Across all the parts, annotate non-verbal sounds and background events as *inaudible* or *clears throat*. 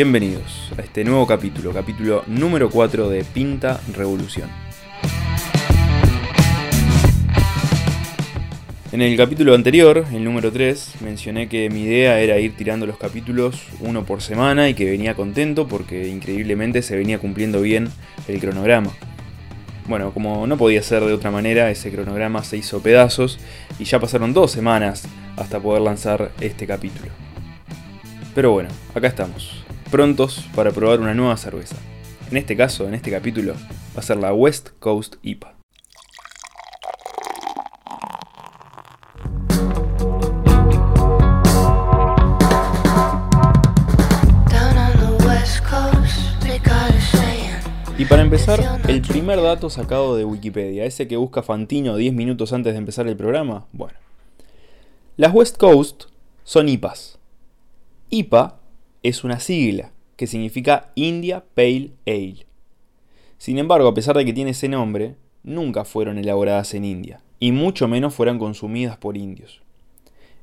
Bienvenidos a este nuevo capítulo, capítulo número 4 de Pinta Revolución. En el capítulo anterior, el número 3, mencioné que mi idea era ir tirando los capítulos uno por semana y que venía contento porque increíblemente se venía cumpliendo bien el cronograma. Bueno, como no podía ser de otra manera, ese cronograma se hizo pedazos y ya pasaron dos semanas hasta poder lanzar este capítulo. Pero bueno, acá estamos, prontos para probar una nueva cerveza. En este caso, en este capítulo, va a ser la West Coast IPA. Y para empezar, el primer dato sacado de Wikipedia, ese que busca Fantino 10 minutos antes de empezar el programa, bueno. Las West Coast son IPAs. IPA es una sigla que significa India Pale Ale. Sin embargo, a pesar de que tiene ese nombre, nunca fueron elaboradas en India, y mucho menos fueron consumidas por indios.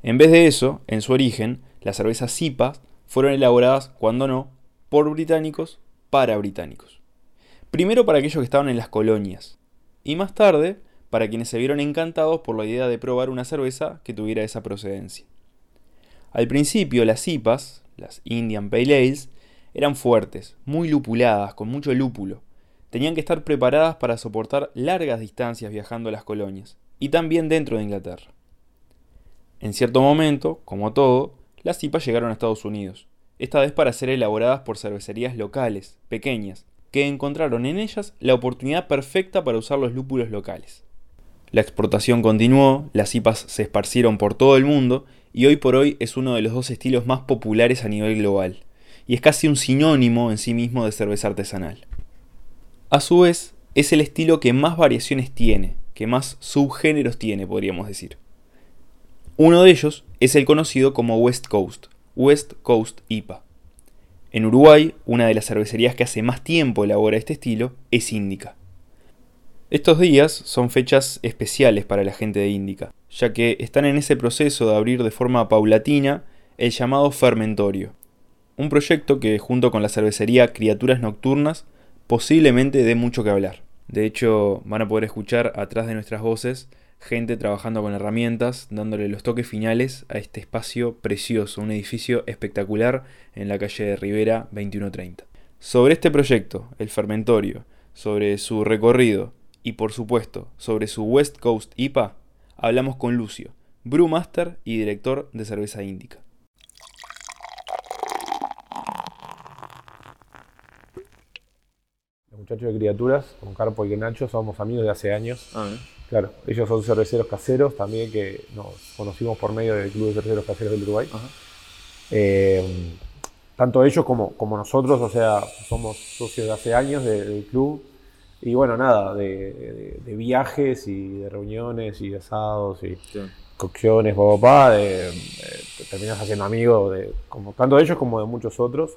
En vez de eso, en su origen, las cervezas IPA fueron elaboradas, cuando no, por británicos para británicos. Primero para aquellos que estaban en las colonias, y más tarde para quienes se vieron encantados por la idea de probar una cerveza que tuviera esa procedencia. Al principio las IPAs, las Indian Pale Ales, eran fuertes, muy lupuladas, con mucho lúpulo. Tenían que estar preparadas para soportar largas distancias viajando a las colonias, y también dentro de Inglaterra. En cierto momento, como todo, las IPAs llegaron a Estados Unidos, esta vez para ser elaboradas por cervecerías locales, pequeñas, que encontraron en ellas la oportunidad perfecta para usar los lúpulos locales. La exportación continuó, las IPAs se esparcieron por todo el mundo y hoy por hoy es uno de los dos estilos más populares a nivel global, y es casi un sinónimo en sí mismo de cerveza artesanal. A su vez, es el estilo que más variaciones tiene, que más subgéneros tiene, podríamos decir. Uno de ellos es el conocido como West Coast, West Coast IPA. En Uruguay, una de las cervecerías que hace más tiempo elabora este estilo es Índica. Estos días son fechas especiales para la gente de Índica, ya que están en ese proceso de abrir de forma paulatina el llamado Fermentorio, un proyecto que junto con la cervecería Criaturas Nocturnas posiblemente dé mucho que hablar. De hecho, van a poder escuchar atrás de nuestras voces gente trabajando con herramientas, dándole los toques finales a este espacio precioso, un edificio espectacular en la calle de Rivera 2130. Sobre este proyecto, el fermentorio, sobre su recorrido y por supuesto sobre su West Coast IPA, hablamos con Lucio, brewmaster y director de cerveza índica. Los muchachos de criaturas, con Carpo y Nacho, somos amigos de hace años. Ah, ¿eh? Claro, ellos son cerveceros caseros también que nos conocimos por medio del Club de Cerveceros Caseros del Uruguay. Ajá. Eh, tanto ellos como, como nosotros, o sea, somos socios de hace años de- del club. Y bueno, nada, de, de- de viajes y de reuniones y de asados y Sí. cocciones, papá, de, te terminas haciendo amigos de como, tanto de ellos como de muchos otros.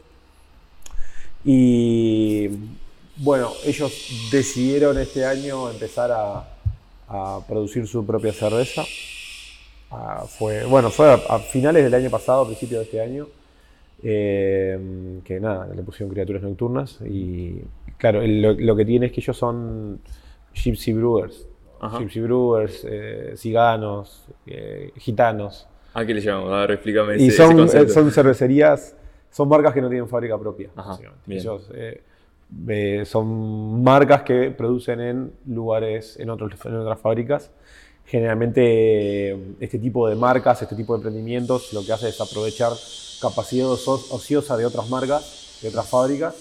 Y bueno, ellos decidieron este año empezar a, a producir su propia cerveza. Ah, fue, bueno, fue a, a finales del año pasado, a principios de este año, eh, que nada, le pusieron criaturas nocturnas. Y claro, el- lo, lo que tiene es que ellos son Gypsy Brewers. Ajá. Gypsy Brewers, eh, ciganos, eh, gitanos. ¿A qué le llamamos? A ver, explícame Y ese, son, ese eh, son cervecerías, son marcas que no tienen fábrica propia. Ajá. Ellos son marcas que producen en lugares, en, otros, en otras fábricas. Generalmente eh, este tipo de marcas, este tipo de emprendimientos, lo que hace es aprovechar capacidad ociosa de otras marcas, de otras fábricas,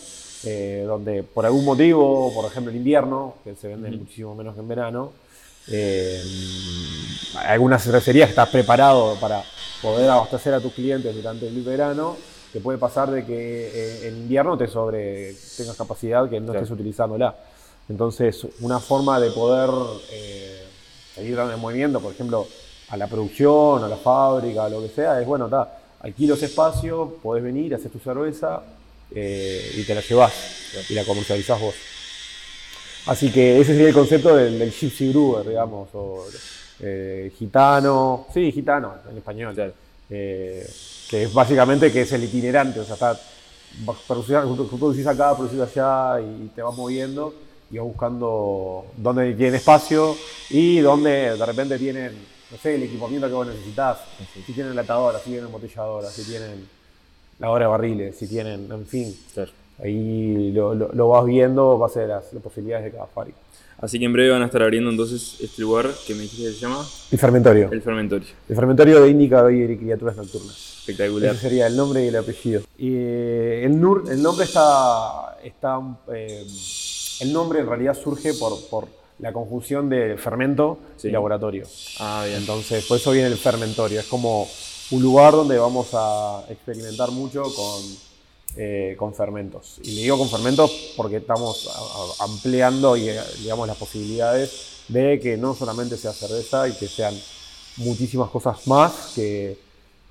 eh, donde por algún motivo, por ejemplo el invierno, que se vende Ujú. muchísimo menos que en verano, eh, algunas cervecerías que estás preparado para poder abastecer a tus clientes durante el verano, te puede pasar de que eh, en invierno te sobre tengas capacidad que no Claro. estés utilizándola. Entonces, una forma de poder eh, seguir dando movimiento, por ejemplo, a la producción, a la fábrica, a lo que sea, es bueno, está, alquilo ese espacio, podés venir, haces tu cerveza eh, y te la llevas y la comercializás vos. Así que ese sería el concepto del, del Gypsy Brewer, digamos, o eh, gitano, sí, gitano en español. Claro. eh, que es básicamente que es el itinerante, o sea, está, producís acá, producís allá y te vas moviendo y vas buscando dónde tienen espacio y dónde de repente tienen, no sé, el equipamiento que vos necesitas, si tienen latadora, si tienen embotelladora, si tienen lavadora de barriles, si tienen, en fin. Ahí lo, vas viendo, va a ser las, posibilidades de cada fábrica. Así que en breve van a estar abriendo entonces este lugar que me dijiste que se llama. El fermentorio. El fermentorio. El fermentorio de Índica y criaturas nocturnas. Espectacular. Ese sería el nombre y el apellido. Y eh, el, NUR, el nombre está. está eh, el nombre en realidad surge por, por la conjunción de fermento y laboratorio. Ah, bien. Entonces, por eso viene el fermentorio. Es como un lugar donde vamos a experimentar mucho con, eh, con fermentos. Y le digo con fermentos porque estamos ampliando y, digamos, las posibilidades de que no solamente sea cerveza y que sean muchísimas cosas más, que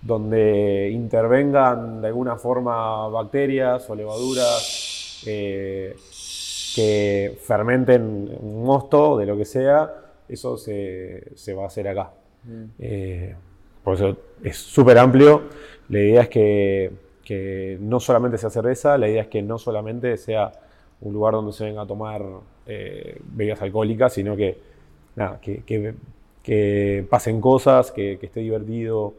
donde intervengan de alguna forma bacterias o levaduras eh, que fermenten un mosto de lo que sea, eso se, va a hacer acá. Mm. Eh, por eso es súper amplio. La idea es que, no solamente sea cerveza, la idea es que no solamente sea un lugar donde se venga a tomar eh, bebidas alcohólicas, sino que, que, pasen cosas, que, esté divertido.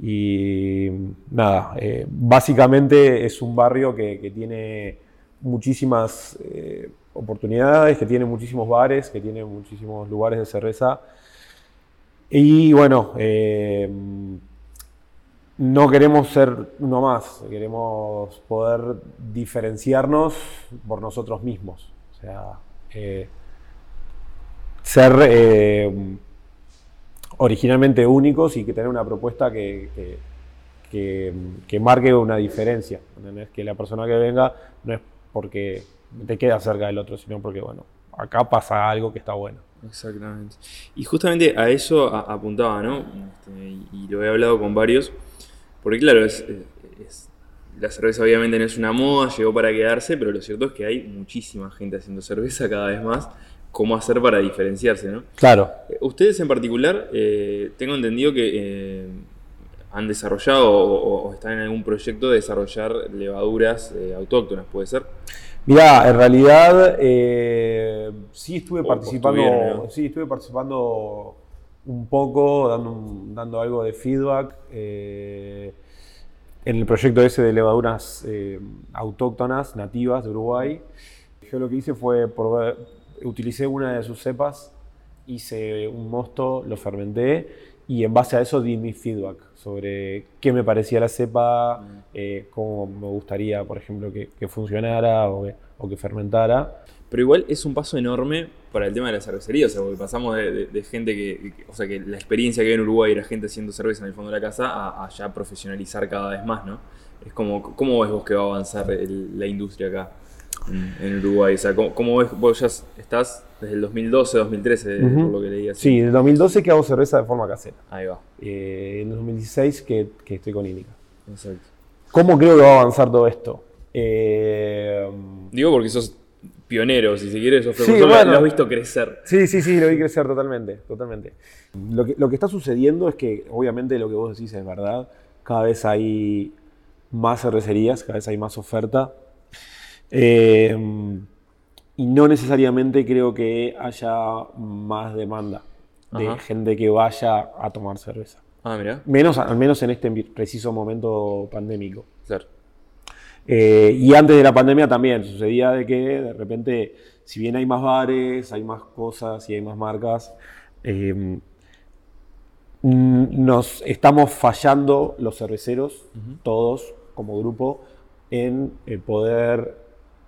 Y nada, eh, básicamente es un barrio que, tiene muchísimas eh, oportunidades, que tiene muchísimos bares, que tiene muchísimos lugares de cerveza y bueno, eh, no queremos ser uno más, queremos poder diferenciarnos por nosotros mismos. O sea, eh, ser originalmente únicos y que tener una propuesta que, que, marque una diferencia. Que la persona que venga no es porque te queda cerca del otro, sino porque, bueno, acá pasa algo que está bueno. Exactamente. Y justamente a eso apuntaba, ¿no? Este, y lo he hablado con varios, porque claro, es, la cerveza obviamente no es una moda, llegó para quedarse, pero lo cierto es que hay muchísima gente haciendo cerveza cada vez más. ¿Cómo hacer para diferenciarse, no? Claro. Eh, ustedes en particular, eh, tengo entendido que eh, han desarrollado o, están en algún proyecto de desarrollar levaduras autóctonas, ¿puede ser? Mira, en realidad eh, sí estuve participando, sí estuve participando un poco, dando, algo de feedback eh, en el proyecto ese de levaduras eh, autóctonas nativas de Uruguay. Yo lo que hice fue probar, utilicé una de sus cepas, hice un mosto, lo fermenté y en base a eso di mi feedback sobre qué me parecía la cepa, mm. eh, cómo me gustaría, por ejemplo, que, funcionara o que, fermentara. Pero igual es un paso enorme para el tema de la cervecería, o sea, porque pasamos de, gente que, o sea, que la experiencia que hay en Uruguay era gente haciendo cerveza en el fondo de la casa a, ya profesionalizar cada vez más, ¿no? Es como, ¿cómo ves vos que va a avanzar la industria acá? En, Uruguay? O sea, ¿cómo, ves? Vos ya estás desde el 2012, 2013, por lo que leí Sí, en el 2012 que hago cerveza de forma casera. Ahí va. Eh, en el 2016 que, que estoy con Índica. Exacto. ¿Cómo creo que va a avanzar todo esto? Eh, Digo porque sos pionero, si se quiere, sos sí, lo has visto crecer. Sí, sí, sí, lo vi crecer totalmente, totalmente. Lo que, lo que está sucediendo es que, obviamente, lo que vos decís es verdad. Cada vez hay más cervecerías, cada vez hay más oferta. Eh, y no necesariamente creo que haya más demanda de gente que vaya a tomar cerveza. Ah, mira. Menos, al menos en este preciso momento pandémico. Claro. Eh, y antes de la pandemia también sucedía de que de repente, si bien hay más bares, hay más cosas y hay más marcas, em, nos estamos fallando los cerveceros, todos como grupo, en poder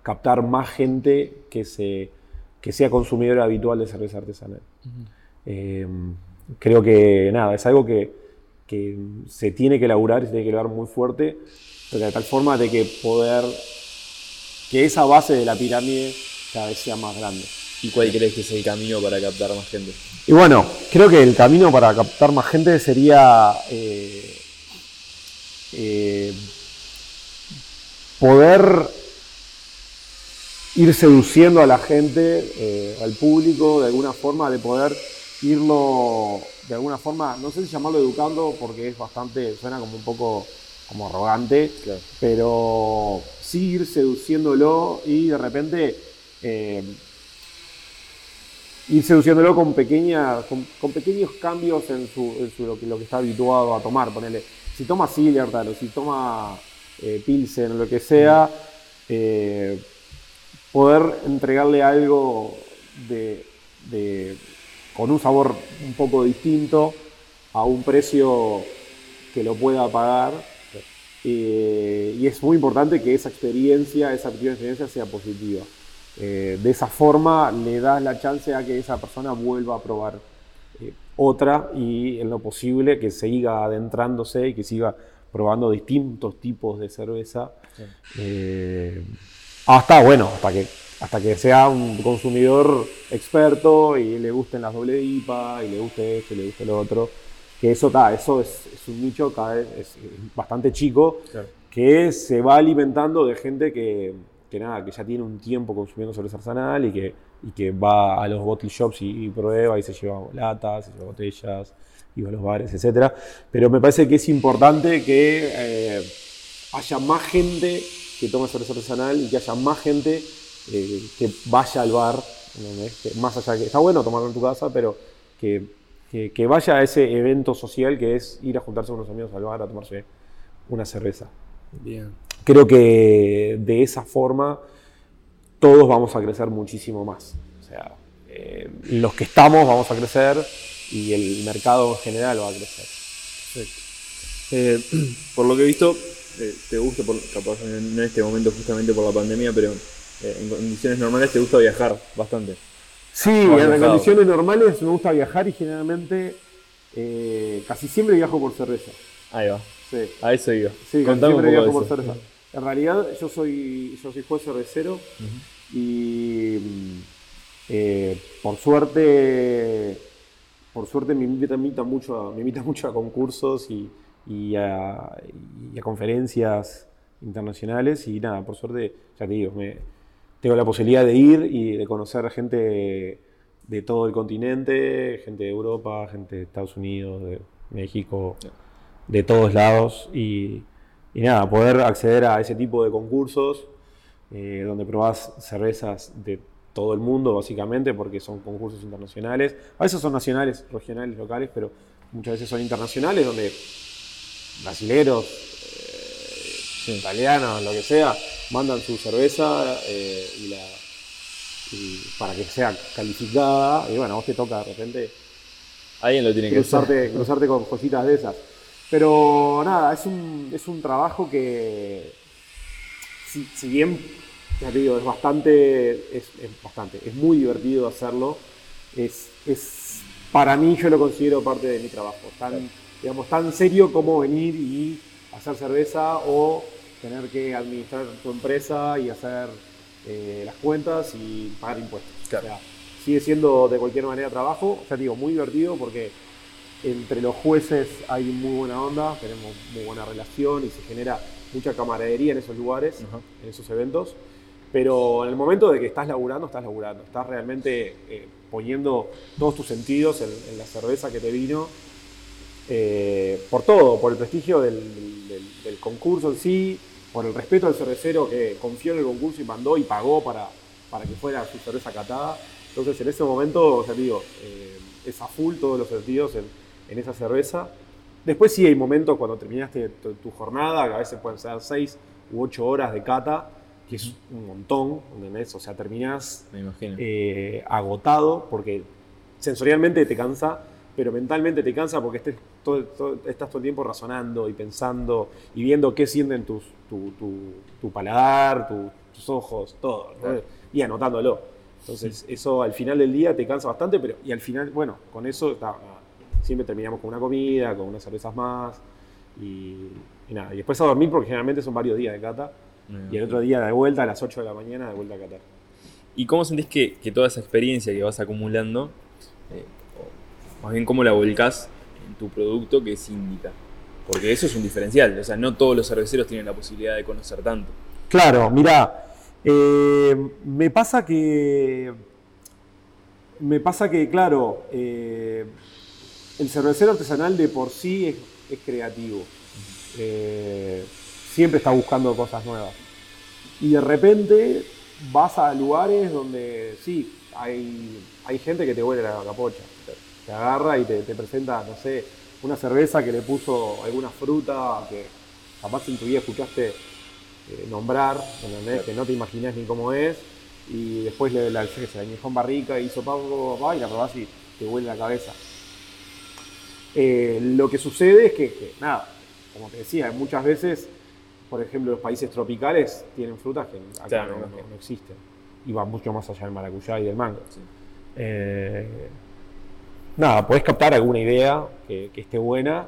captar más gente que, se, que sea consumidora habitual de cerveza artesanal. Em, creo que nada, es algo que, que, se tiene que elaborar y se tiene que elaborar muy fuerte, de tal forma de que poder, que esa base de la pirámide cada vez sea más grande. ¿Y cuál crees que es el camino para captar más gente? Y bueno, creo que el camino para captar más gente sería eh, eh, poder ir seduciendo a la gente, eh, al público, de alguna forma, de poder irlo de alguna forma, no sé si llamarlo educando porque es bastante, suena como un poco como arrogante, pero sí ir seduciéndolo y de repente eh, ir seduciéndolo con, pequeña, con, pequeños cambios en, su, lo, que, lo, que, está habituado a tomar. Ponele, si toma Sillertal o si toma eh, Pilsen o lo que sea, eh, poder entregarle algo de, con un sabor un poco distinto a un precio que lo pueda pagar. Eh, y es muy importante que esa experiencia, esa experiencia sea positiva. Eh, de esa forma le das la chance a que esa persona vuelva a probar eh, otra y en lo posible que siga adentrándose y que siga probando distintos tipos de cerveza. Eh, hasta, bueno, hasta que, hasta que sea un consumidor experto y le gusten las doble IPA y le guste esto y le guste lo otro. Que eso, está eso es, un nicho cada vez es, bastante chico que se va alimentando de gente que, que nada, que ya tiene un tiempo consumiendo cerveza artesanal y que, y que va a los bottle shops y, prueba y se lleva latas, se lleva botellas, y va a los bares, etc. Pero me parece que es importante que eh, haya más gente que tome cerveza artesanal y que haya más gente eh, que vaya al bar, más allá que está bueno tomarlo en tu casa, pero que, que, que vaya a ese evento social que es ir a juntarse con unos amigos al bar a tomarse una cerveza. Bien creo que de esa forma todos vamos a crecer muchísimo más. O sea, eh, los que estamos vamos a crecer y el mercado en general va a crecer. Eh, *clears throat* por lo que he visto, eh, te gusta, por, capaz en este momento justamente por la pandemia, pero en condiciones normales te gusta viajar bastante. Sí, en, condiciones normales me gusta viajar y generalmente casi siempre viajo por cerveza. Ahí va. A eso iba. Sí, siempre viajo por cerveza. En realidad yo soy, yo soy juez cervecero y mm, eh, por suerte por suerte me invitan, mucho, a, me *laughs* mucho a concursos y, a, conferencias internacionales. Y nada, por suerte, ya te digo, me, tengo la posibilidad de ir y de conocer gente de todo el continente, gente de Europa, gente de Estados Unidos, de México, de todos lados. Y y nada, poder acceder a ese tipo de concursos eh, donde probás cervezas de todo el mundo, básicamente, porque son concursos internacionales. A veces son nacionales, regionales, locales, pero muchas veces son internacionales, donde brasileros, eh, italianos, lo que sea, mandan su cerveza eh, y para que sea calificada. Y bueno, a vos te toca de repente. Alguien lo tiene que cruzarte, cruzarte con cositas de esas. Pero nada, es un, es un trabajo que, si, bien, ya te digo, es bastante, es, bastante, es muy divertido hacerlo, es, es, para mí yo lo considero parte de mi trabajo, tan, digamos, tan serio como venir y hacer cerveza o tener que administrar tu empresa y hacer eh, las cuentas y pagar impuestos. O sea, sigue siendo de cualquier manera trabajo, ya digo, muy divertido porque entre los jueces hay muy buena onda, tenemos muy buena relación y se genera mucha camaradería en esos lugares, en esos eventos. Pero en el momento de que estás laburando, estás laburando. Estás realmente eh, poniendo todos tus sentidos en, la cerveza que te vino. Eh, por todo, por el prestigio del, concurso en sí, por el respeto al cervecero que confió en el concurso y mandó y pagó para, para que fuera su cerveza catada. Entonces en ese momento, o sea, digo, eh, es a full todos los sentidos en, en esa cerveza. Después sí hay momentos cuando terminaste tu, jornada, que a veces pueden ser 6 u 8 horas de cata, que es un montón, ¿entendés? O sea, terminás eh, agotado porque sensorialmente te cansa, pero mentalmente te cansa porque estés todo, estás todo el tiempo razonando y pensando y viendo qué sienten tus, tu, paladar, tus ojos, todo, y anotándolo. Entonces, eso al final del día te cansa bastante, pero y al final, bueno, con eso está, siempre terminamos con una comida, con unas cervezas más y, nada. Y después a dormir porque generalmente son varios días de cata. y el otro día de vuelta a las 8 de la mañana de vuelta a Qatar. ¿Y cómo sentís que, toda esa experiencia que vas acumulando, eh, más bien cómo la volcás en tu producto que es Indica? Porque eso es un diferencial, o sea, no todos los cerveceros tienen la posibilidad de conocer tanto. Claro, mira, eh, me pasa que. Me pasa que, claro, eh, el cervecero artesanal de por sí es, es creativo. Eh, siempre está buscando cosas nuevas. Y de repente vas a lugares donde sí, hay, hay gente que te huele la capocha. Te, agarra y te, te presenta, no sé, una cerveza que le puso alguna fruta que capaz en tu vida escuchaste eh, nombrar, ¿entendés? que no te imaginas ni cómo es, y después le, la, se la añejó en barrica y hizo papo, pa, y la probás y te huele la cabeza. Eh, lo que sucede es que, que, nada, como te decía, muchas veces, por ejemplo, los países tropicales tienen frutas que acá Claro, no, me no- no existen, y van mucho más allá del maracuyá y del mango. Eh, nada, podés captar alguna idea que, esté buena,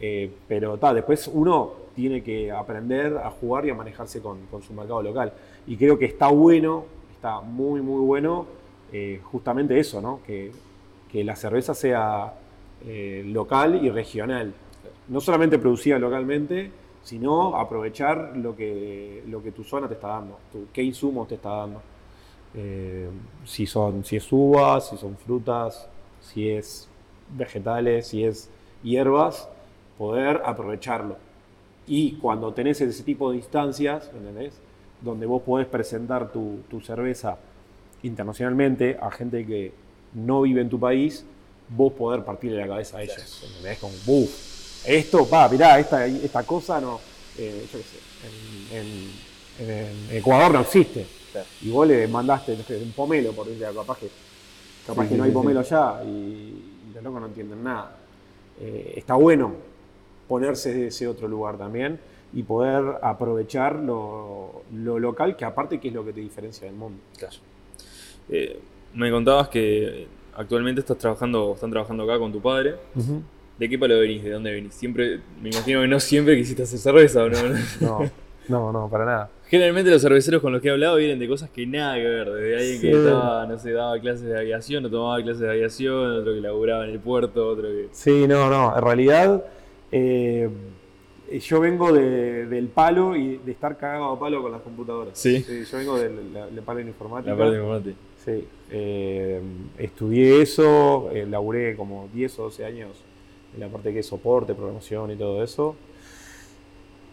eh, pero ta, después uno tiene que aprender a jugar y a manejarse con, su mercado local. Y creo que está bueno, está muy, muy bueno, eh, justamente eso, ¿no? Que, que la cerveza sea eh, local y regional. No solamente producida localmente, sino aprovechar lo que, lo que tu zona te está dando, qué insumos te está dando. Si, son, si es uvas, si son frutas, si es vegetales, si es hierbas, poder aprovecharlo. Y cuando tenés ese tipo de instancias, ¿entendés? Donde vos podés presentar tu, tu cerveza internacionalmente a gente que no vive en tu país, vos poder partirle la cabeza a ellos. ¿Entendés? Como, "Buf, esto, va, mirá, esta, esta cosa no, eh, yo qué sé, en, en- en Ecuador no existe. Y vos le mandaste un pomelo, por decir, capaz que, capaz Sí, que no hay pomelo allá y, los locos no entienden nada. Eh, está bueno ponerse de ese otro lugar también y poder aprovechar lo, lo local, que aparte que es lo que te diferencia del mundo. Claro. Eh, me contabas que actualmente estás trabajando, están trabajando acá con tu padre. ¿De qué palo venís? ¿De dónde venís? Siempre, me imagino que no siempre quisiste hacer cerveza, ¿o no? *laughs* No, no, no, para nada. Generalmente los cerveceros con los que he hablado vienen de cosas que nada que ver. Desde alguien que estaba, no sé, daba clases de aviación o tomaba clases de aviación, otro que laburaba en el puerto, otro que. Sí, no, no. En realidad, eh, yo vengo de- del palo y de estar cagado a palo con las computadoras. Sí. yo vengo del, palo en informática. La parte importante. Sí. eh, estudié eso, eh, laburé como 10 o 12 años en la parte que es soporte, programación y todo eso.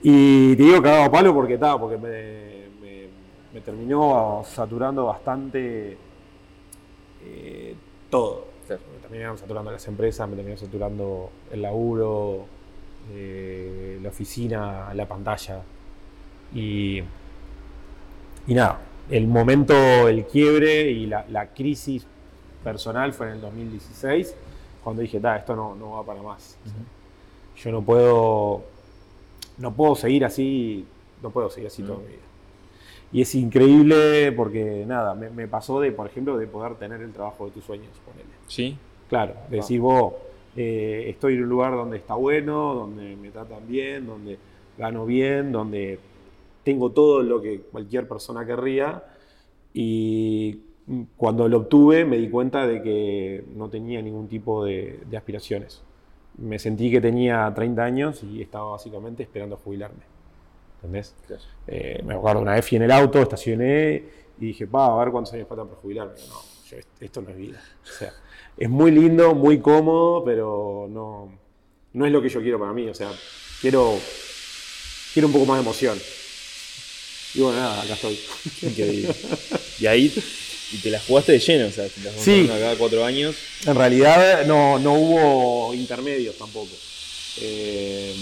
Y te digo cagado a palo porque está, porque me, me- me terminó saturando bastante eh, todo. Me terminaron saturando las empresas, me terminó saturando el laburo, eh, la oficina, la pantalla. Y, y nada, el momento, el quiebre y la, la crisis personal fue en el 2016, cuando dije, "Ta, esto no, no va para más. Yo no puedo, no puedo seguir así, no puedo seguir así toda Mm. mi vida. Y es increíble porque, nada, me, me pasó de, por ejemplo, de poder tener el trabajo de tus sueños, ponele. ¿Sí? Claro, decir vos, eh, estoy en un lugar donde está bueno, donde me tratan bien, donde gano bien, donde tengo todo lo que cualquier persona querría. Y cuando lo obtuve me di cuenta de que no tenía ningún tipo de, de aspiraciones. Me sentí que tenía 30 años y estaba básicamente esperando jubilarme. ¿Entendés? Claro. Eh, me acuerdo una vez fui en el auto, estacioné y dije, pa, a ver cuántos años faltan para jubilarme. No, yo, esto no es vida. O sea, es muy lindo, muy cómodo, pero no, no es lo que yo quiero para mí. O sea, quiero, quiero un poco más de emoción. Y bueno, nada, acá estoy. Increíble. y ahí, y te la jugaste de lleno, o sea, te las Sí. acá cuatro años. En realidad no, no hubo intermedios tampoco. Eh,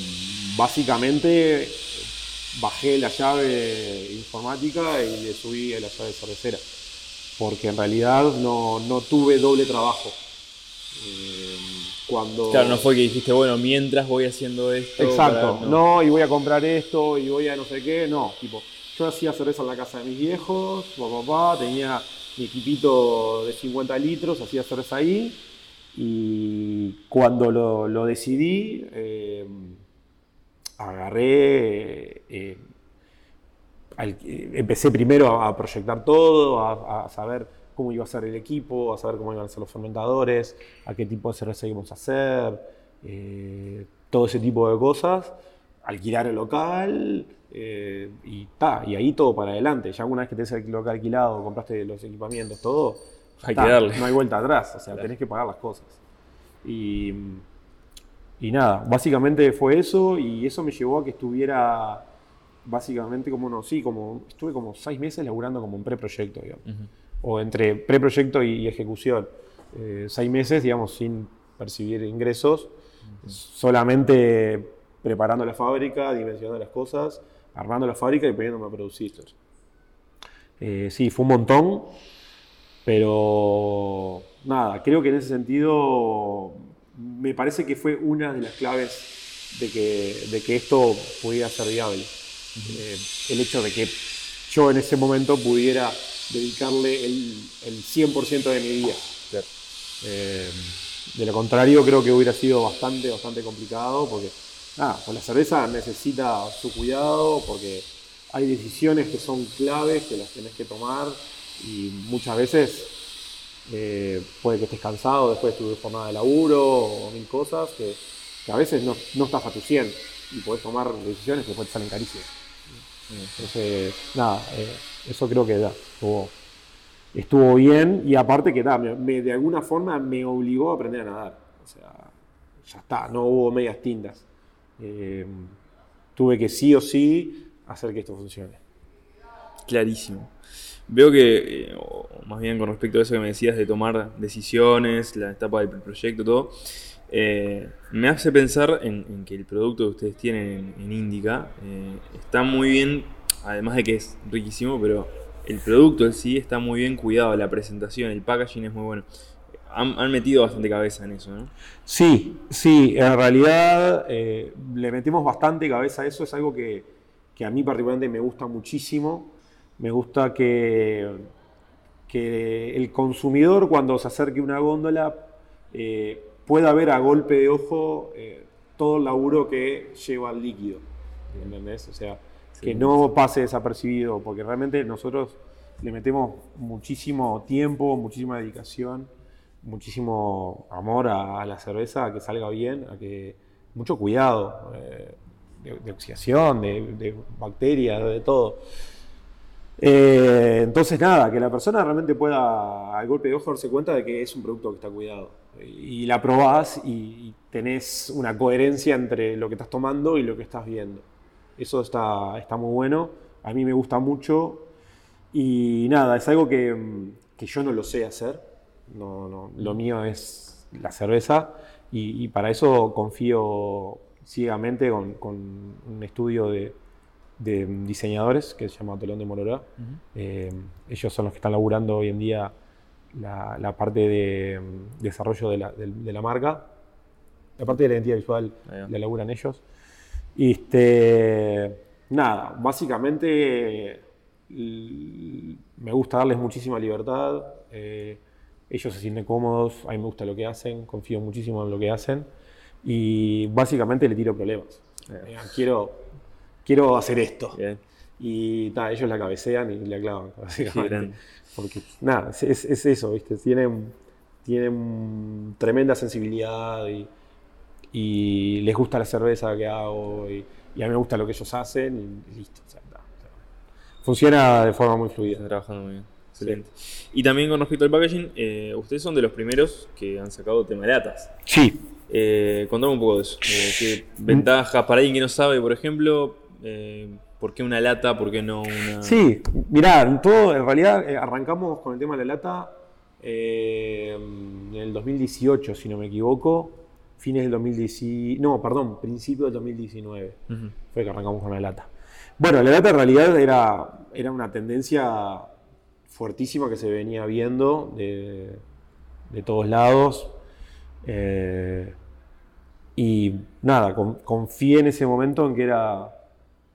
básicamente bajé la llave informática y le subí a la llave cervecera. Porque en realidad no, no tuve doble trabajo. Eh, cuando... Claro, no fue que dijiste, bueno, mientras voy haciendo esto. Exacto, para- no. y voy a comprar esto, y voy a no sé qué, no, tipo, yo hacía cerveza en la casa de mis viejos, papá, papá, tenía mi equipito de 50 litros, hacía cerveza ahí, y cuando lo, lo decidí, eh, agarré, eh, eh, empecé primero a proyectar todo, a, saber cómo iba a ser el equipo, a saber cómo iban a ser los fermentadores, a qué tipo de cerveza íbamos a hacer, todo ese tipo de cosas, alquilar el local eh, y ta, y ahí todo para adelante. Ya una vez que tenés el local alquilado, compraste los equipamientos, todo, Hay ta, que darle. no hay vuelta atrás, o sea, Claro. tenés que pagar las cosas. Y, y nada, básicamente fue eso y eso me llevó a que estuviera básicamente como no, sí, como estuve como seis meses laburando como un preproyecto, digamos. O entre preproyecto y, y ejecución. Eh, seis meses, digamos, sin percibir ingresos, solamente preparando la fábrica, dimensionando las cosas, armando la fábrica y poniéndome a producir. Eh, sí, fue un montón, pero nada, creo que en ese sentido me parece que fue una de las claves de que, de que esto pudiera ser viable. Eh, el hecho de que yo en ese momento pudiera dedicarle el, el 100% de mi vida. Eh, de lo contrario, creo que hubiera sido bastante, bastante complicado porque nada, pues la cerveza necesita su cuidado porque hay decisiones que son claves que las tenés que tomar y muchas veces eh, puede que estés cansado después de tu jornada de laburo o mil cosas que, que a veces no, no, estás a tu 100 y podés tomar decisiones que después te salen carísimas. Entonces, nada, eh, eso creo que da, estuvo, bien y aparte que da, de alguna forma me obligó a aprender a nadar. O sea, ya está, no hubo medias tintas. Eh, tuve que sí o sí hacer que esto funcione. Clarísimo. Veo que, eh, más bien con respecto a eso que me decías de tomar decisiones, la etapa del proyecto, todo, eh, me hace pensar en, que el producto que ustedes tienen en, Indica está muy bien, además de que es riquísimo, pero el producto en sí está muy bien cuidado, la presentación, el packaging es muy bueno. Han, han metido bastante cabeza en eso, ¿no? Sí, sí, en realidad eh, le metimos bastante cabeza a eso, es algo que, que a mí particularmente me gusta muchísimo. Me gusta que, que el consumidor cuando se acerque a una góndola eh, pueda ver a golpe de ojo eh, todo el laburo que lleva el líquido. ¿Entendés? O sea, sí, que no pase desapercibido, porque realmente nosotros le metemos muchísimo tiempo, muchísima dedicación, muchísimo amor a, la cerveza, a que salga bien, a que mucho cuidado eh, de, oxidación, de, de bacterias, de todo. Eh, entonces, nada, que la persona realmente pueda al golpe de ojo darse cuenta de que es un producto que está cuidado. Y la probás y, y, tenés una coherencia entre lo que estás tomando y lo que estás viendo. Eso está, está muy bueno. A mí me gusta mucho. Y nada, es algo que, que yo no lo sé hacer. No, no, lo mío es la cerveza. Y, y para eso confío ciegamente con, con un estudio de, de diseñadores que se llama Tolón de Mororá. Uh -huh. eh, ellos son los que están laburando hoy en día la, la parte de mm, desarrollo de la, de, de la, marca. La parte de la identidad visual la laburan ellos. Este, nada, básicamente me gusta darles muchísima libertad. Eh, ellos se sienten cómodos, a mí me gusta lo que hacen, confío muchísimo en lo que hacen. Y básicamente le tiro problemas. Eh, quiero quiero hacer esto. Bien. Y ta, ellos la cabecean y la clavan, *laughs* básicamente. Porque, nada, es, es, eso, ¿viste? Tienen, tienen tremenda sensibilidad y, y, les gusta la cerveza que hago y, y, a mí me gusta lo que ellos hacen y listo. O sea, funciona de forma muy fluida. Está trabajando muy bien. Excelente. Y también con respecto al packaging, eh, ustedes son de los primeros que han sacado tema latas. Sí. Eh, contame un poco de eso. Eh, ¿Qué ventajas para alguien que no sabe, por ejemplo? Eh, ¿Por qué una lata? ¿Por qué no una.? Sí, mirá, todo, en realidad arrancamos con el tema de la lata en el 2018, si no me equivoco. Fines del 2019. No, perdón, principio del 2019 uh -huh. fue que arrancamos con la lata. Bueno, la lata en realidad era, era una tendencia fuertísima que se venía viendo de, de todos lados. Eh, y nada, con, confié en ese momento en que era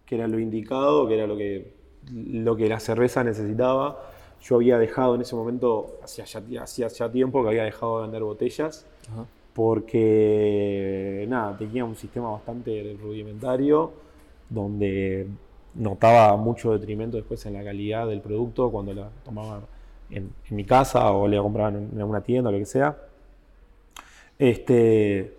que era lo indicado, que era lo que, lo que la cerveza necesitaba. Yo había dejado en ese momento, hacía ya, hacía ya tiempo que había dejado de vender botellas, Ajá. porque nada, tenía un sistema bastante rudimentario, donde notaba mucho detrimento después en la calidad del producto cuando la tomaba en, en mi casa o la compraban en alguna tienda o lo que sea. Este,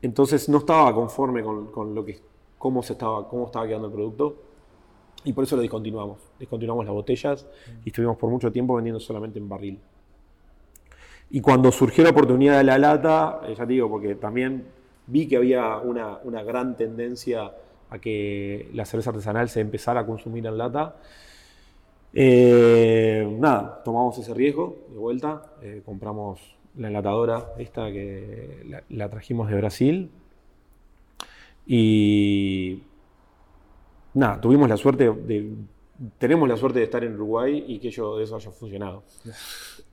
entonces no estaba conforme con, con lo que cómo, se estaba, cómo estaba quedando el producto. Y por eso lo discontinuamos. Discontinuamos las botellas y estuvimos por mucho tiempo vendiendo solamente en barril. Y cuando surgió la oportunidad de la lata, eh, ya te digo, porque también vi que había una, una gran tendencia a que la cerveza artesanal se empezara a consumir en lata. Eh, nada, tomamos ese riesgo de vuelta, eh, compramos la enlatadora esta que la, trajimos de Brasil y nada, tuvimos la suerte de, tenemos la suerte de estar en Uruguay y que eso haya funcionado.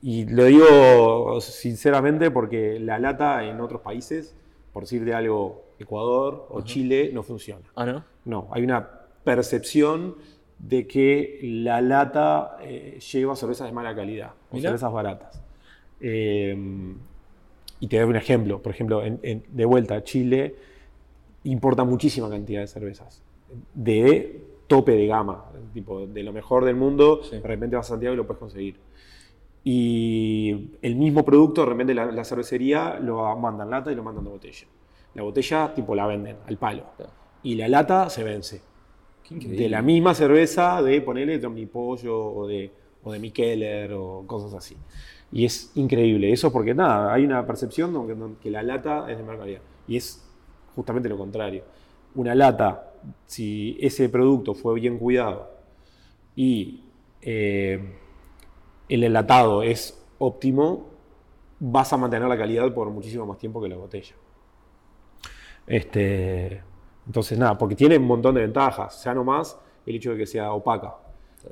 Y lo digo sinceramente porque la lata en otros países, por decir de algo, Ecuador o Chile, no funciona. Ah, ¿no? No, hay una percepción de que la lata eh, lleva cervezas de mala calidad o Mirá. cervezas baratas. Eh, y te doy un ejemplo. Por ejemplo, en- en- de vuelta, Chile importa muchísima cantidad de cervezas. De tope de gama. Tipo, de lo mejor del mundo, Sí. de repente vas a Santiago y lo puedes conseguir. Y el mismo producto, de repente la, la cervecería lo mandan lata y lo mandan de botella. La botella, tipo, la venden al palo. Claro. Y la lata se vence de la misma cerveza de ponerle de Omnipollo o de, o de Mikkeller o cosas así. Y es increíble eso porque nada, hay una percepción donde, donde- que la lata es de mala calidad. Y es justamente lo contrario. Una lata, si ese producto fue bien cuidado y eh, el enlatado es óptimo, vas a mantener la calidad por muchísimo más tiempo que la botella. Este, entonces, nada, porque tiene un montón de ventajas. Ya nomás el hecho de que sea opaca.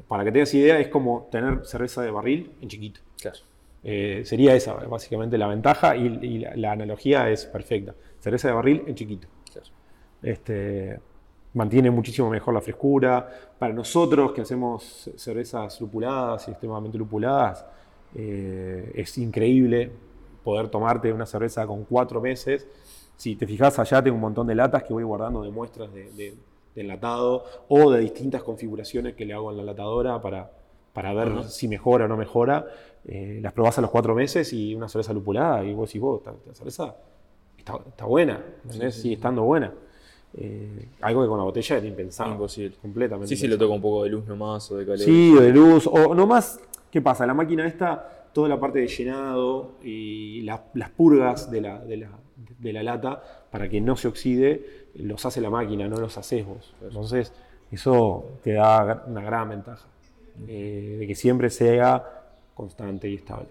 Para que tengas idea, es como tener cerveza de barril en chiquito. Claro. Eh, sería esa, básicamente, la ventaja y, y la, la analogía es perfecta. Cerveza de barril en chiquito. claro. Este, mantiene muchísimo mejor la frescura. Para nosotros que hacemos cervezas lupuladas y extremadamente lupuladas, eh, es increíble poder tomarte una cerveza con cuatro meses. Si te fijas allá, tengo un montón de latas que voy guardando de muestras de, de- de enlatado o de distintas configuraciones que le hago en la enlatadora para, para ver si mejora o no mejora. Eh, las probás a los cuatro meses y una cerveza lupulada y vos decís, vos, esta, cerveza está, está buena, ¿entendés? Sí, sí, sigue estando buena. Eh, algo que con la botella era impensable. Imposible. Completamente. Sí, sí, le toca un poco de luz nomás o de calor. Sí, o de luz. O nomás, ¿qué pasa? La máquina esta, toda la parte de llenado y la- las purgas de la, de, la, de la lata, para que no se oxide, los hace la máquina, no los haces vos. Entonces, eso te da una gran ventaja. eh, de que siempre sea constante y estable.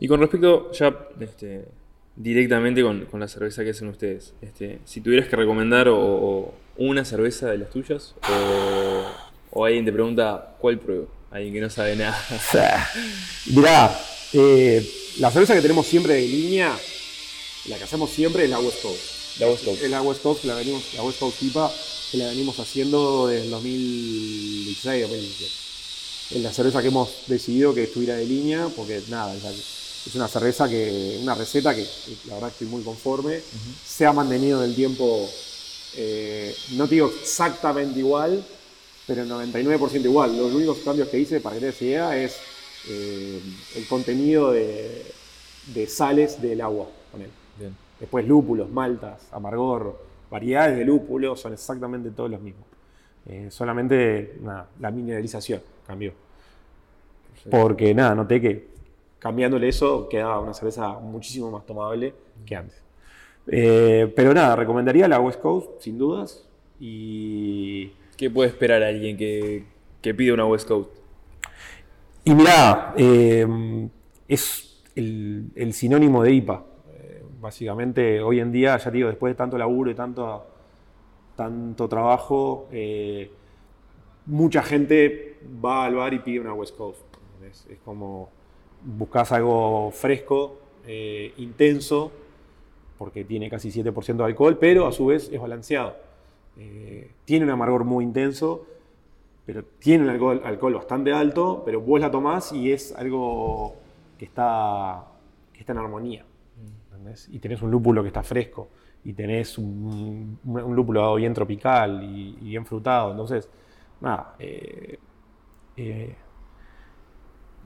Y con respecto ya este, directamente con, con la cerveza que hacen ustedes, este, si tuvieras que recomendar o, o una cerveza de las tuyas, o, o alguien te pregunta cuál pruebo, alguien que no sabe nada. *laughs* Mirá, eh, la cerveza que tenemos siempre de línea, la que hacemos siempre es la West Coast. La West Coast. Es la West Coast, que la, venimos, la West Coast IPA, que la venimos haciendo desde el 2016, 2017. Es la cerveza que hemos decidido que estuviera de línea, porque nada, es, una cerveza que, una receta que, que la verdad estoy muy conforme. Se ha mantenido en el tiempo, eh, no te digo exactamente igual, pero el 99% igual. Los únicos cambios que hice, para que te idea, es eh, el contenido de, de sales del agua con él. Después lúpulos, maltas, amargor, variedades de lúpulos son exactamente todos los mismos. Eh, solamente nada, la mineralización cambió. Porque nada, noté que cambiándole eso quedaba una cerveza muchísimo más tomable que antes. Eh, pero nada, recomendaría la West Coast, sin dudas. Y, ¿Qué puede esperar alguien que, que pide una West Coast? y mirá, eh, es el, el sinónimo de IPA. Básicamente, hoy en día, ya digo, después de tanto laburo y tanto, tanto trabajo, eh, mucha gente va al bar y pide una West Coast. Es, como buscas algo fresco, eh, intenso, porque tiene casi 7% de alcohol, pero a su vez es balanceado. Eh, tiene un amargor muy intenso, pero tiene un alcohol, alcohol bastante alto, pero vos la tomás y es algo que está, que está en armonía. ¿Entendés? Y tenés un lúpulo que está fresco, y tenés un, un- un lúpulo bien tropical y, y bien frutado. Entonces, nada, eh, eh,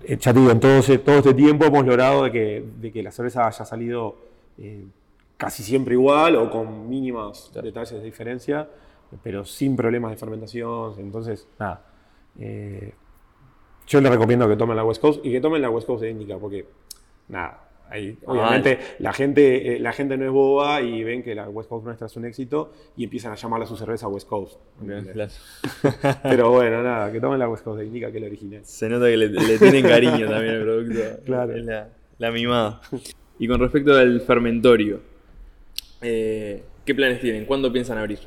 eh, ya te digo, en todo, ese- todo este tiempo hemos logrado de que, de que la cerveza haya salido eh, casi siempre igual o con mínimos Claro. detalles de diferencia, pero sin problemas de fermentación. Entonces, nada. eh, yo les recomiendo que tomen la West Coast y que tomen la West Coast de Indica, porque nada. Ahí, obviamente la gente, eh, la gente no es boba y ven que la West Coast nuestra es un éxito y empiezan a llamarla a su cerveza West Coast. *laughs* Pero bueno, nada, que tomen la West Coast, indica que es la original. Se nota que le, tienen cariño también al producto. *laughs* Claro. La, la, mimada. Y con respecto al fermentorio, eh, ¿qué planes tienen? ¿Cuándo piensan abrir?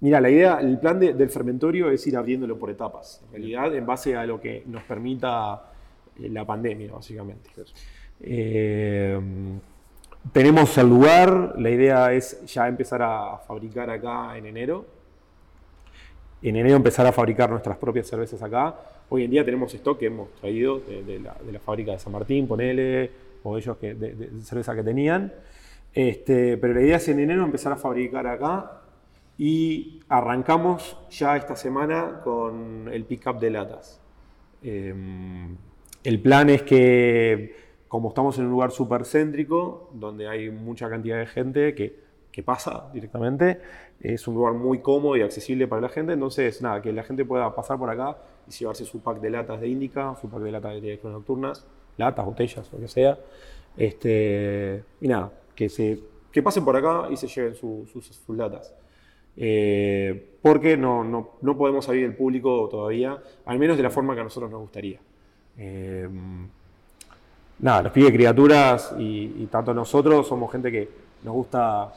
Mira, la idea, el plan del fermentorio es ir abriéndolo por etapas, en realidad en base a lo que nos permita eh, la pandemia, básicamente. Eh, tenemos el lugar, la idea es ya empezar a fabricar acá en enero. En enero empezar a fabricar nuestras propias cervezas acá. Hoy en día tenemos stock que hemos traído de, la, fábrica de San Martín, ponele, o ellos que, de, cerveza que tenían. Este, pero la idea es en enero empezar a fabricar acá y arrancamos ya esta semana con el pick-up de latas. Em, el plan es que, como estamos en un lugar súper céntrico, donde hay mucha cantidad de gente que, pasa directamente, es un lugar muy cómodo y accesible para la gente, entonces nada, que la gente pueda pasar por acá y llevarse su pack de latas de Índica, su pack de latas de direcciones nocturnas, latas, botellas, lo que sea. Este, y nada, que, se, que pasen por acá y se lleven sus latas. Eh, porque no, no, podemos abrir el público todavía, al menos de la forma que a nosotros nos gustaría. Eh, nada, los pide criaturas y, tanto nosotros somos gente que nos gusta,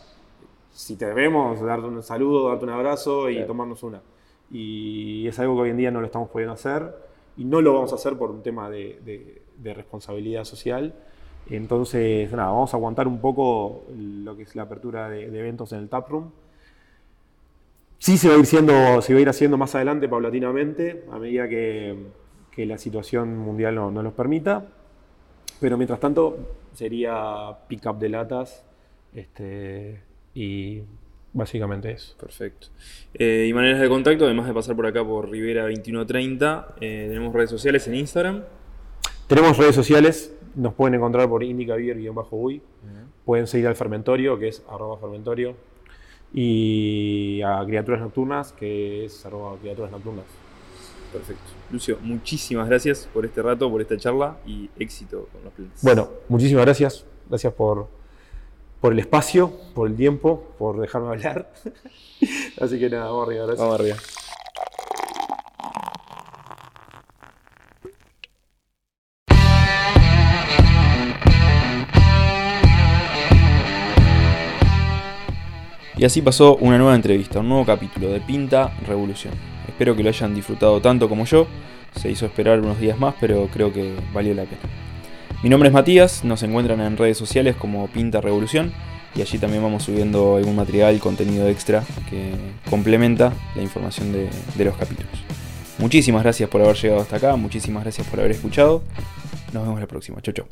si te vemos, darte un saludo, darte un abrazo y tomarnos una. Y es algo que hoy en día no lo estamos pudiendo hacer y no lo vamos a hacer por un tema de, responsabilidad social. Entonces, nada, vamos a aguantar un poco lo que es la apertura de, de eventos en el taproom. Sí se va a ir siendo, se va a ir haciendo más adelante paulatinamente, a medida que, la situación mundial no, nos permita. Pero mientras tanto, sería pick-up de latas este, y básicamente eso. Perfecto. Eh, y maneras de contacto, además de pasar por acá por Rivera 2130, eh, tenemos redes sociales en Instagram. Tenemos redes sociales, nos pueden encontrar por indicavier-uy. Pueden seguir al fermentorio, que es arroba fermentorio y a Criaturas Nocturnas, que es arroba Criaturas Nocturnas. Perfecto. Lucio, muchísimas gracias por este rato, por esta charla y éxito con los planes. Bueno, muchísimas gracias. Gracias por, por el espacio, por el tiempo, por dejarme hablar. *laughs* Así que nada, vamos arriba. Gracias. Vamos arriba. Y así pasó una nueva entrevista, un nuevo capítulo de Pinta Revolución. Espero que lo hayan disfrutado tanto como yo. Se hizo esperar unos días más, pero creo que valió la pena. Mi nombre es Matías, nos encuentran en redes sociales como Pinta Revolución y allí también vamos subiendo algún material, contenido extra que complementa la información de, los capítulos. Muchísimas gracias por haber llegado hasta acá, muchísimas gracias por haber escuchado. Nos vemos la próxima. Chau, chau.